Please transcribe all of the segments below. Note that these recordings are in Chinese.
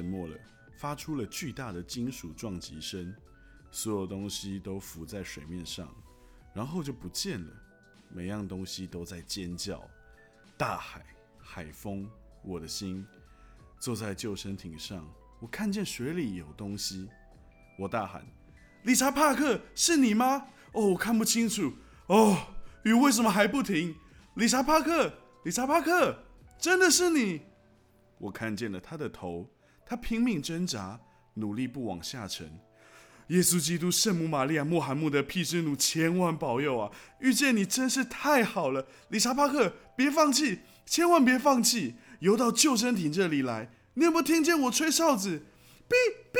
沉没了，发出了巨大的金属撞击声，所有东西都浮在水面上，然后就不见了。每样东西都在尖叫。大海、海风，我的心。坐在救生艇上，我看见水里有东西，我大喊：“理查·帕克，是你吗？”哦，我看不清楚。哦，雨为什么还不停？理查·帕克，理查·帕克，真的是你！我看见了他的头，他拼命挣扎，努力不往下沉。耶稣基督、圣母玛利亚、穆罕默德、毗湿奴，千万保佑啊！遇见你真是太好了，理查·帕克，别放弃，千万别放弃！游到救生艇这里来，你有没有听见我吹哨子？哔哔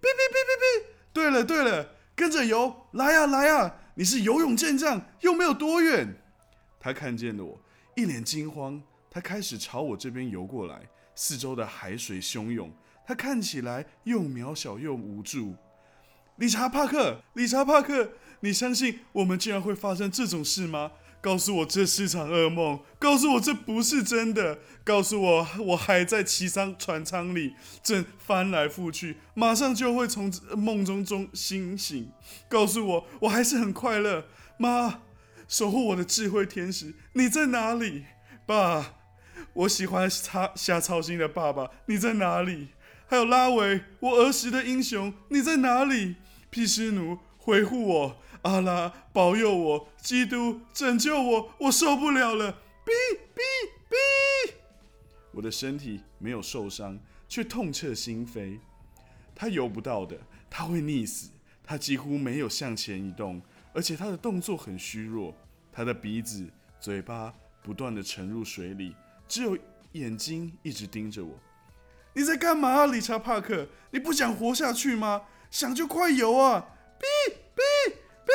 哔哔哔哔哔！对了对了，跟着游，来呀来呀！你是游泳健将，又没有多远。他看见了我，一脸惊慌，他开始朝我这边游过来。四周的海水汹涌，他看起来又渺小又无助。理查·帕克，理查·帕克，你相信我们竟然会发生这种事吗？告诉我这是场噩梦，告诉我这不是真的，告诉我我还在骑上船舱里，正翻来覆去，马上就会从梦中中醒醒。告诉我我还是很快乐。妈，守护我的智慧天使，你在哪里？爸，我喜欢他瞎操心的爸爸，你在哪里？还有拉维，我儿时的英雄，你在哪里？毗湿奴，回护我。阿拉保佑我，基督拯救我，我受不了了！哔哔哔！我的身体没有受伤，却痛彻心扉。他游不到的，他会溺死。他几乎没有向前移动，而且他的动作很虚弱。他的鼻子、嘴巴不断的沉入水里，只有眼睛一直盯着我。你在干嘛，理查·帕克？你不想活下去吗？想就快游啊！哔哔哔。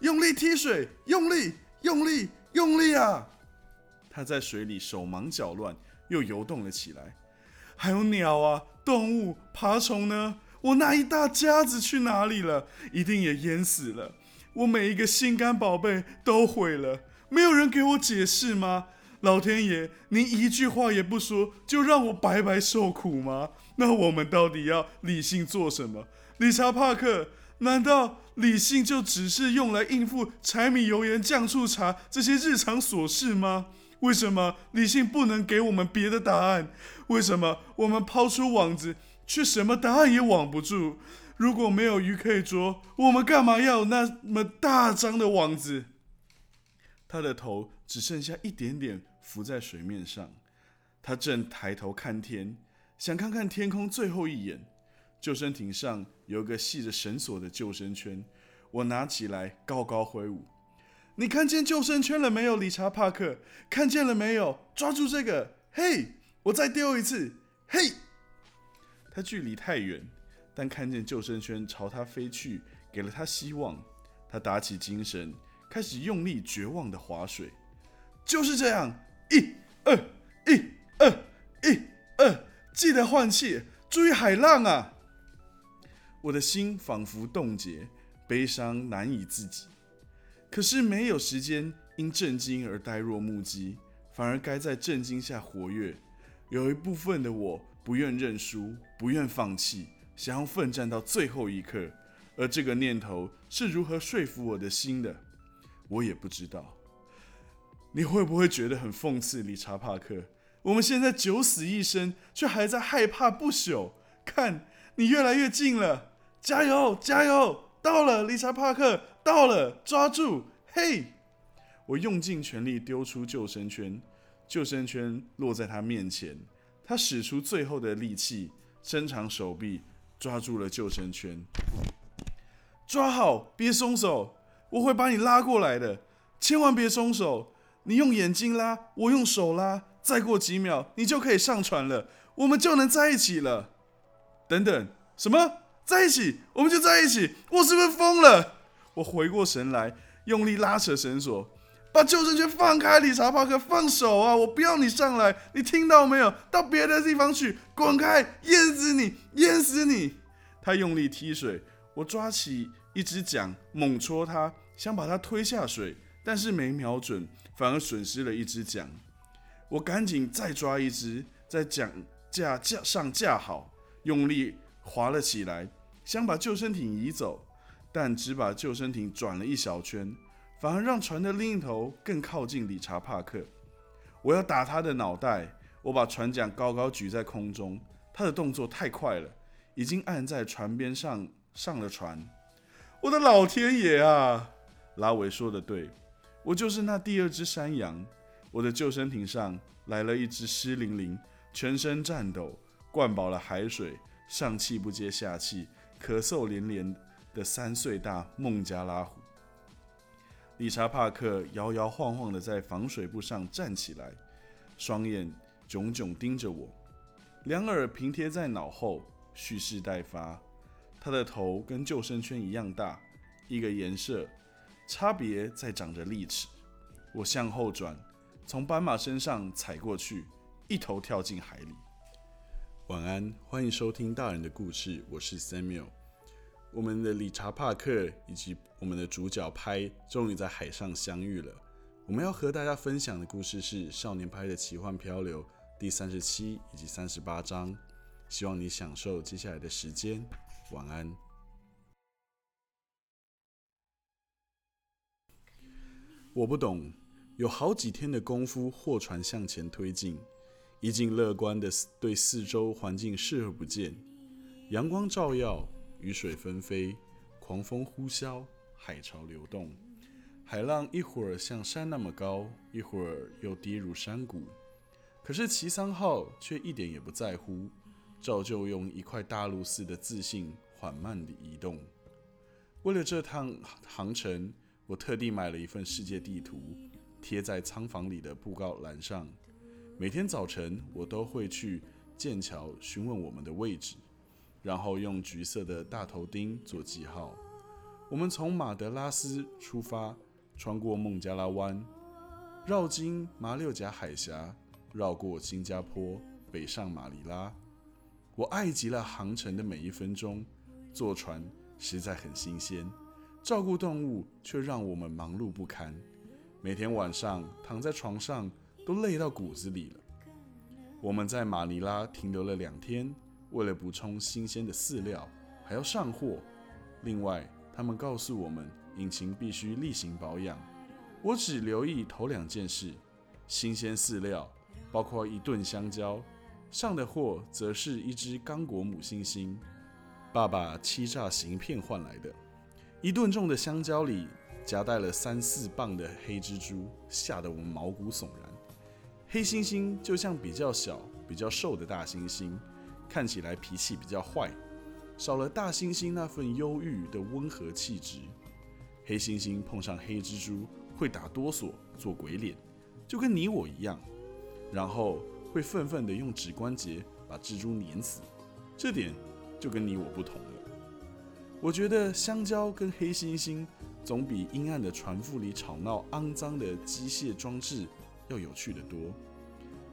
用力踢水，用力，用力，用力啊！他在水里手忙脚乱，又游动了起来。还有鸟啊，动物，爬虫呢？我那一大家子去哪里了？一定也淹死了。我每一个心肝宝贝都毁了。没有人给我解释吗？老天爷，您一句话也不说，就让我白白受苦吗？那我们到底要理性做什么？理查·帕克。难道理性就只是用来应付柴米油盐酱醋茶这些日常琐事吗？为什么理性不能给我们别的答案？为什么我们抛出网子，却什么答案也网不住？如果没有鱼可以捉，我们干嘛要那么大张的网子？他的头只剩下一点点浮在水面上，他正抬头看天，想看看天空最后一眼。救生艇上有个系着绳索的救生圈，我拿起来高高挥舞。你看见救生圈了没有，理查·帕克？看见了没有？抓住这个！嘿，我再丢一次！嘿，他距离太远，但看见救生圈朝他飞去，给了他希望。他打起精神，开始用力绝望的划水。就是这样，一、二、一、二、一、二，记得换气，注意海浪啊！我的心仿佛冻结，悲伤难以自己。可是没有时间因震惊而呆若木鸡，反而该在震惊下活跃。有一部分的我不愿认输，不愿放弃，想要奋战到最后一刻。而这个念头是如何说服我的心的，我也不知道。你会不会觉得很讽刺，理查·帕克？我们现在九死一生，却还在害怕不朽。看。你越来越近了，加油，加油！到了，理查·帕克，到了，抓住！嘿，我用尽全力丢出救生圈，救生圈落在他面前，他使出最后的力气，伸长手臂抓住了救生圈。抓好，别松手，我会把你拉过来的，千万别松手。你用眼睛拉，我用手拉，再过几秒，你就可以上船了，我们就能在一起了。等等，什么在一起？我们就在一起？我是不是疯了？我回过神来，用力拉扯绳索，把救生圈放开，理查·帕克，放手啊！我不要你上来，你听到没有？到别的地方去，滚开！淹死你，淹死你！他用力踢水，我抓起一只桨，猛戳他，想把他推下水，但是没瞄准，反而损失了一只桨。我赶紧再抓一只，在桨。架架上架好，用力划了起来，想把救生艇移走，但只把救生艇转了一小圈，反而让船的另一头更靠近理查·帕克。我要打他的脑袋！我把船桨高高举在空中，他的动作太快了，已经按在船边上上了船。我的老天爷啊！拉维说的对，我就是那第二只山羊。我的救生艇上来了一只湿淋淋、全身颤抖、灌饱了海水、上气不接下气、咳嗽连连的三岁大孟加拉虎。理查·帕克摇摇晃晃地在防水布上站起来，双眼炯炯盯着我，两耳平贴在脑后，蓄势待发。他的头跟救生圈一样大，一个颜色，差别在长着利齿。我向后转，从斑马身上踩过去，一头跳进海里。晚安，欢迎收听大人的故事，我是 Samuel。我们的理查·帕克以及我们的主角拍终于在海上相遇了。我们要和大家分享的故事是《少年拍的奇幻漂流》第三十七以及三十八章。希望你享受接下来的时间。晚安。我不懂，有好几天的功夫，货船向前推进，已经乐观的对四周环境视而不见。阳光照耀，雨水纷飞，狂风呼啸，海潮流动，海浪一会儿像山那么高，一会儿又跌入山谷。可是齐桑号却一点也不在乎。照旧用一块大陆似的自信缓慢地移动。为了这趟航程，我特地买了一份世界地图，贴在舱房里的布告栏上。每天早晨，我都会去剑桥询问我们的位置，然后用橘色的大头钉做记号。我们从马德拉斯出发，穿过孟加拉湾，绕经马六甲海峡，绕过新加坡，北上马尼拉。我爱极了航程的每一分钟，坐船实在很新鲜，照顾动物却让我们忙碌不堪。每天晚上躺在床上都累到骨子里了。我们在马尼拉停留了两天，为了补充新鲜的饲料，还要上货。另外，他们告诉我们，引擎必须例行保养。我只留意头两件事：新鲜饲料，包括一顿香蕉。上的货则是一只刚果母猩猩，爸爸欺诈行骗换来的。一吨重的香蕉里夹带了三四磅的黑蜘蛛，吓得我们毛骨悚然。黑猩猩就像比较小、比较瘦的大猩猩，看起来脾气比较坏，少了大猩猩那份忧郁的温和气质。黑猩猩碰上黑蜘蛛会打哆嗦、做鬼脸，就跟你我一样，然后。会愤愤地用指关节把蜘蛛碾死，这点就跟你我不同。我觉得香蕉跟黑猩猩总比阴暗的船腹里吵闹、肮脏的机械装置要有趣的多。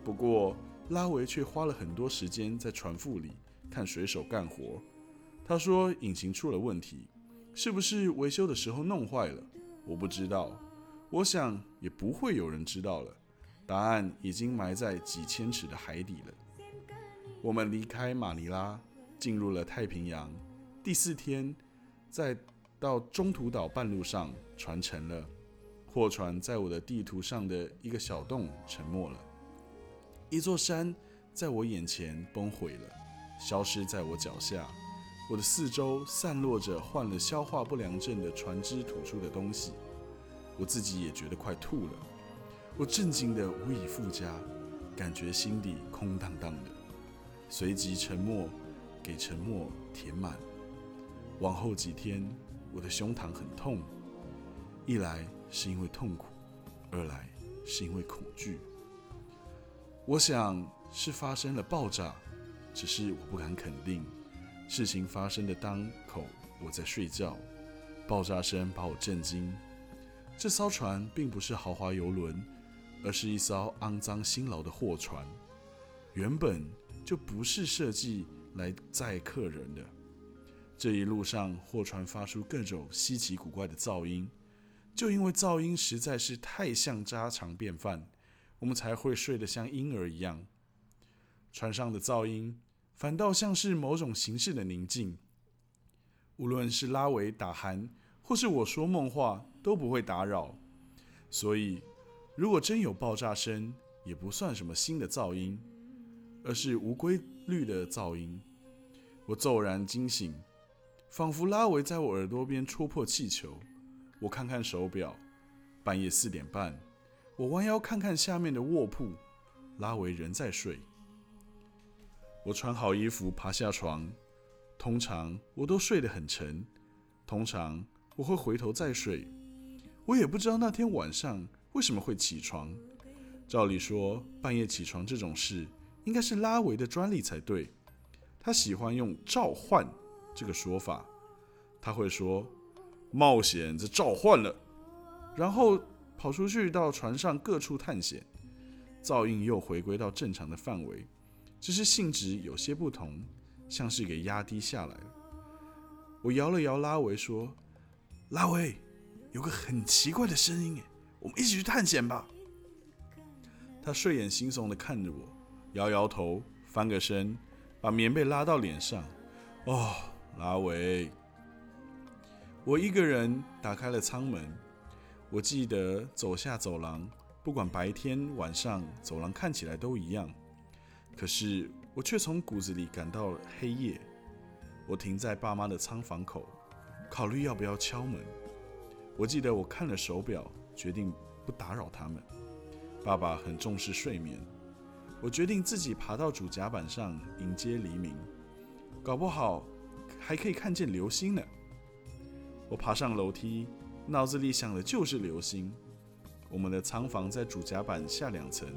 不过拉维却花了很多时间在船腹里看水手干活。他说引擎出了问题，是不是维修的时候弄坏了？我不知道，我想也不会有人知道了。答案已经埋在几千尺的海底了。我们离开马尼拉，进入了太平洋。第四天，在到中途岛半路上，船沉了。货船在我的地图上的一个小洞沉没了。一座山在我眼前崩毁了，消失在我脚下。我的四周散落着患了消化不良症的船只吐出的东西，我自己也觉得快吐了。我震惊的无以复加，感觉心底空荡荡的，随即沉默，给沉默填满。往后几天，我的胸膛很痛，一来是因为痛苦，二来是因为恐惧。我想是发生了爆炸，只是我不敢肯定。事情发生的当口，我在睡觉，爆炸声把我震惊。这艘船并不是豪华游轮。而是一艘肮脏辛劳的货船，原本就不是设计来载客人的。这一路上，货船发出各种稀奇古怪的噪音，就因为噪音实在是太像家常便饭，我们才会睡得像婴儿一样。船上的噪音反倒像是某种形式的宁静。无论是拉维打鼾，或是我说梦话，都不会打扰。所以，如果真有爆炸声，也不算什么新的噪音，而是无规律的噪音。我骤然惊醒，仿佛拉维在我耳朵边戳破气球。我看看手表，半夜四点半。我弯腰看看下面的卧铺，拉维仍在睡。我穿好衣服，爬下床。通常我都睡得很沉，通常我会回头再睡。我也不知道那天晚上为什么会起床。照理说，半夜起床这种事应该是拉维的专利才对。他喜欢用“召唤”这个说法，他会说：“冒险这召唤了。”然后跑出去到船上各处探险，噪音又回归到正常的范围，只是性质有些不同。像是给压低下来了。我摇了摇拉维，说：“拉维，有个很奇怪的声音，我们一起去探险吧。”他睡眼惺忪的看着我，摇摇头，翻个身，把棉被拉到脸上。哦，拉维，我一个人打开了舱门。我记得走下走廊，不管白天晚上，走廊看起来都一样。可是。我却从骨子里感到黑夜。我停在爸妈的仓房口，考虑要不要敲门。我记得我看了手表，决定不打扰他们。爸爸很重视睡眠。我决定自己爬到主甲板上迎接黎明，搞不好还可以看见流星呢。我爬上楼梯，脑子里想的就是流星。我们的仓房在主甲板下两层。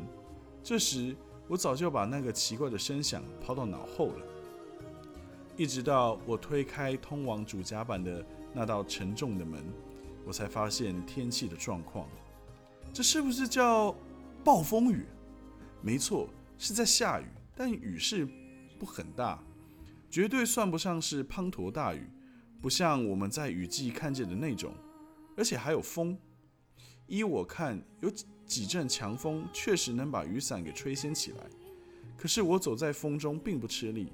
这时。我早就把那个奇怪的声响抛到脑后了，一直到我推开通往主甲板的那道沉重的门，我才发现天气的状况。这是不是叫暴风雨？没错，是在下雨，但雨势不很大，绝对算不上是滂沱大雨，不像我们在雨季看见的那种，而且还有风。依我看，有。几阵强风确实能把雨伞给吹掀起来，可是我走在风中并不吃力。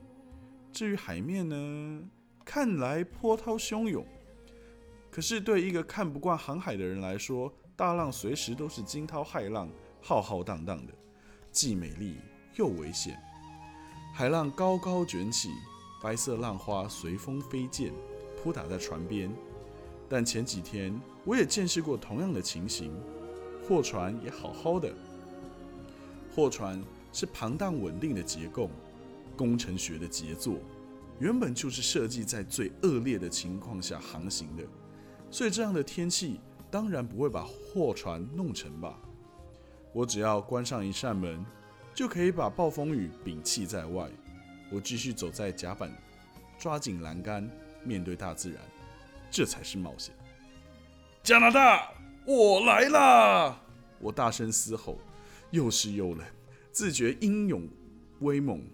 至于海面呢，看来波涛汹涌，可是对一个看不惯航海的人来说，大浪随时都是惊涛骇浪，浩浩荡荡的，既美丽又危险。海浪高高卷起，白色浪花随风飞溅，扑打在船边。但前几天我也见识过同样的情形。货船也好好的。货船是庞大稳定的结构，工程学的杰作，原本就是设计在最恶劣的情况下航行的，所以这样的天气当然不会把货船弄沉吧。我只要关上一扇门，就可以把暴风雨摒弃在外。我继续走在甲板，抓紧栏杆，面对大自然，这才是冒险。加拿大。我来啦！我大声嘶吼，又湿又冷，自觉英勇威猛。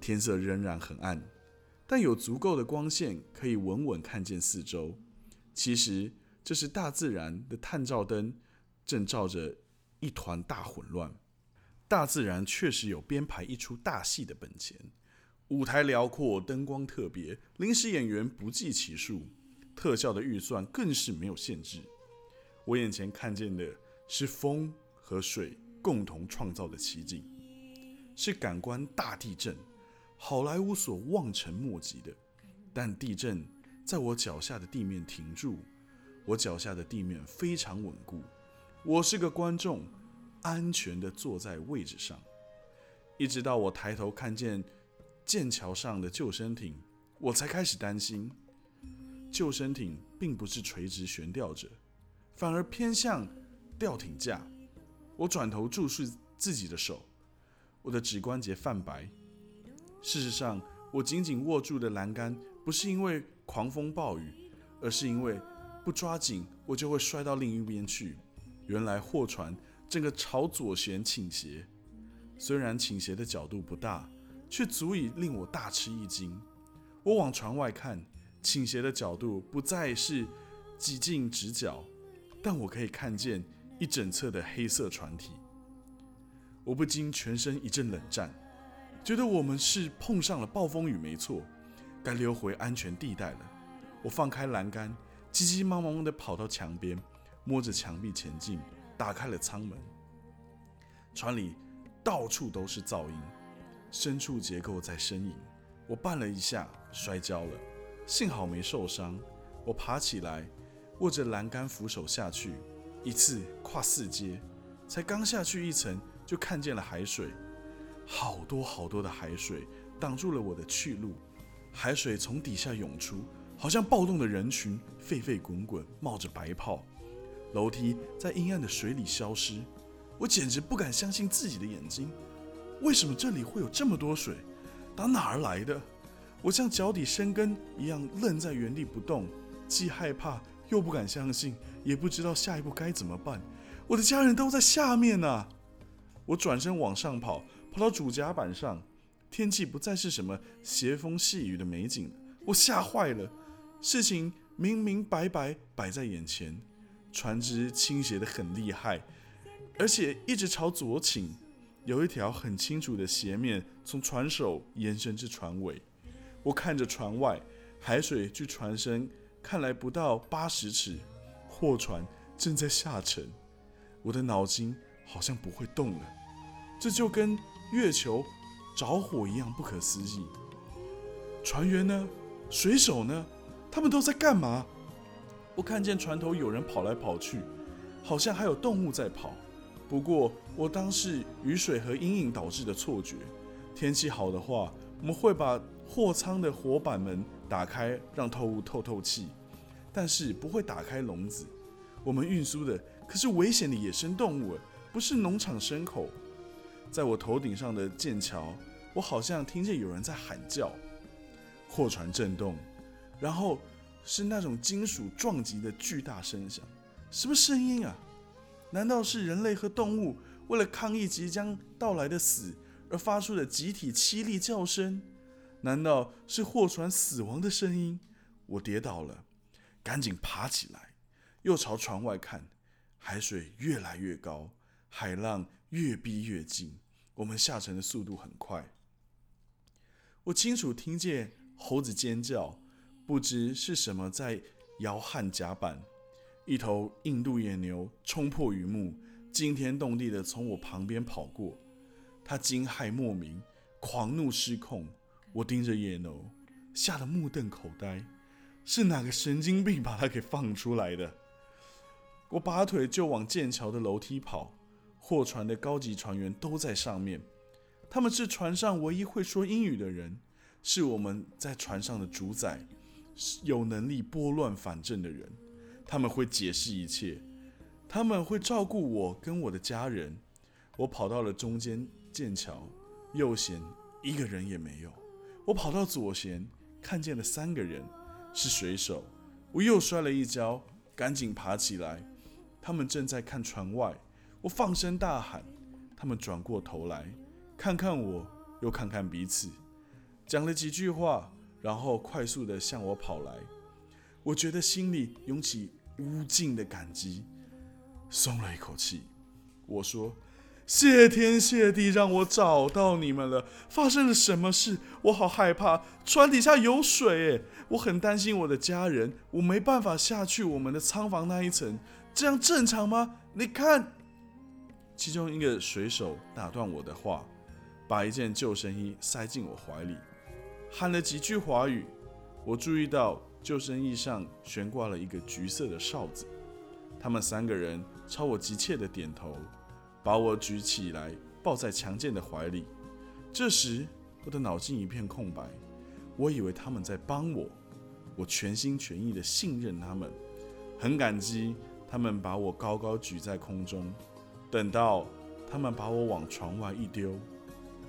天色仍然很暗，但有足够的光线可以稳稳看见四周。其实这是大自然的探照灯，正照着一团大混乱。大自然确实有编排一出大戏的本钱，舞台辽阔，灯光特别，临时演员不计其数，特效的预算更是没有限制。我眼前看见的是风和水共同创造的奇景，是感官大地震，好莱坞所望尘莫及的。但地震在我脚下的地面停住，我脚下的地面非常稳固。我是个观众，安全地坐在位置上，一直到我抬头看见剑桥上的救生艇，我才开始担心。救生艇并不是垂直悬吊着。反而偏向吊艇架。我转头注视自己的手，我的指关节泛白。事实上，我紧紧握住的栏杆不是因为狂风暴雨，而是因为不抓紧我就会摔到另一边去。原来货船整个朝左旋倾斜，虽然倾斜的角度不大，却足以令我大吃一惊。我往船外看，倾斜的角度不再是几近直角。但我可以看见一整侧的黑色船体，我不禁全身一阵冷战。觉得我们是碰上了暴风雨，没错，该溜回安全地带了。我放开栏杆，急急忙忙地跑到墙边，摸着墙壁前进，打开了舱门。船里到处都是噪音，深处结构在呻吟。我绊了一下，摔跤了，幸好没受伤。我爬起来，握着栏杆扶手下去，一次跨四阶，才刚下去一层，就看见了海水，好多好多的海水挡住了我的去路。海水从底下涌出，好像暴动的人群，沸沸滚滚，冒着白泡。楼梯在阴暗的水里消失，我简直不敢相信自己的眼睛。为什么这里会有这么多水？打哪儿来的？我像脚底生根一样愣在原地不动，既害怕又不敢相信，也不知道下一步该怎么办。我的家人都在下面呢！我转身往上跑，跑到主甲板上，天气不再是什么斜风细雨的美景。我吓坏了，事情明明白白摆在眼前，船只倾斜的很厉害，而且一直朝左倾。有一条很清楚的斜面从船首延伸至船尾，我看着船外海水距船身看来不到八十尺，货船正在下沉，我的脑筋好像不会动了，这就跟月球着火一样不可思议。船员呢？水手呢？他们都在干嘛？我看见船头有人跑来跑去，好像还有动物在跑。不过，我当是雨水和阴影导致的错觉。天气好的话，我们会把货舱的活板门打开，让透雾透透气，但是不会打开笼子。我们运输的可是危险的野生动物，不是农场牲口。在我头顶上的剑桥，我好像听见有人在喊叫。货船震动，然后是那种金属撞击的巨大声响。什么声音啊？难道是人类和动物为了抗议即将到来的死而发出的集体凄厉叫声？难道是货船死亡的声音？我跌倒了，赶紧爬起来，又朝船外看。海水越来越高，海浪越逼越近，我们下沉的速度很快。我清楚听见猴子尖叫，不知是什么在摇撼甲板。一头印度野牛冲破雨幕，惊天动地的从我旁边跑过。它惊骇莫名，狂怒失控。我盯着野牛，吓得目瞪口呆。是哪个神经病把它给放出来的？我拔腿就往剑桥的楼梯跑。货船的高级船员都在上面，他们是船上唯一会说英语的人，是我们在船上的主宰，有能力拨乱反正的人。他们会解释一切，他们会照顾我跟我的家人。我跑到了中间剑桥，右舷一个人也没有。我跑到左舷，看见了三个人，是水手。我又摔了一跤，赶紧爬起来。他们正在看船外。我放声大喊，他们转过头来，看看我，又看看彼此，讲了几句话，然后快速的向我跑来。我觉得心里涌起无尽的感激，松了一口气。我说：“谢天谢地，让我找到你们了。发生了什么事？我好害怕，船底下有水，哎，我很担心我的家人。我没办法下去我们的仓房那一层，这样正常吗？你看。”其中一个水手打断我的话，把一件救生衣塞进我怀里，喊了几句华语。我注意到。救生衣上悬挂了一个橘色的哨子，他们三个人朝我急切的点头，把我举起来抱在强健的怀里。这时，我的脑筋一片空白，我以为他们在帮我，我全心全意的信任他们，很感激他们把我高高举在空中。等到他们把我往床外一丢，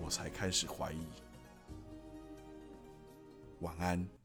我才开始怀疑。晚安。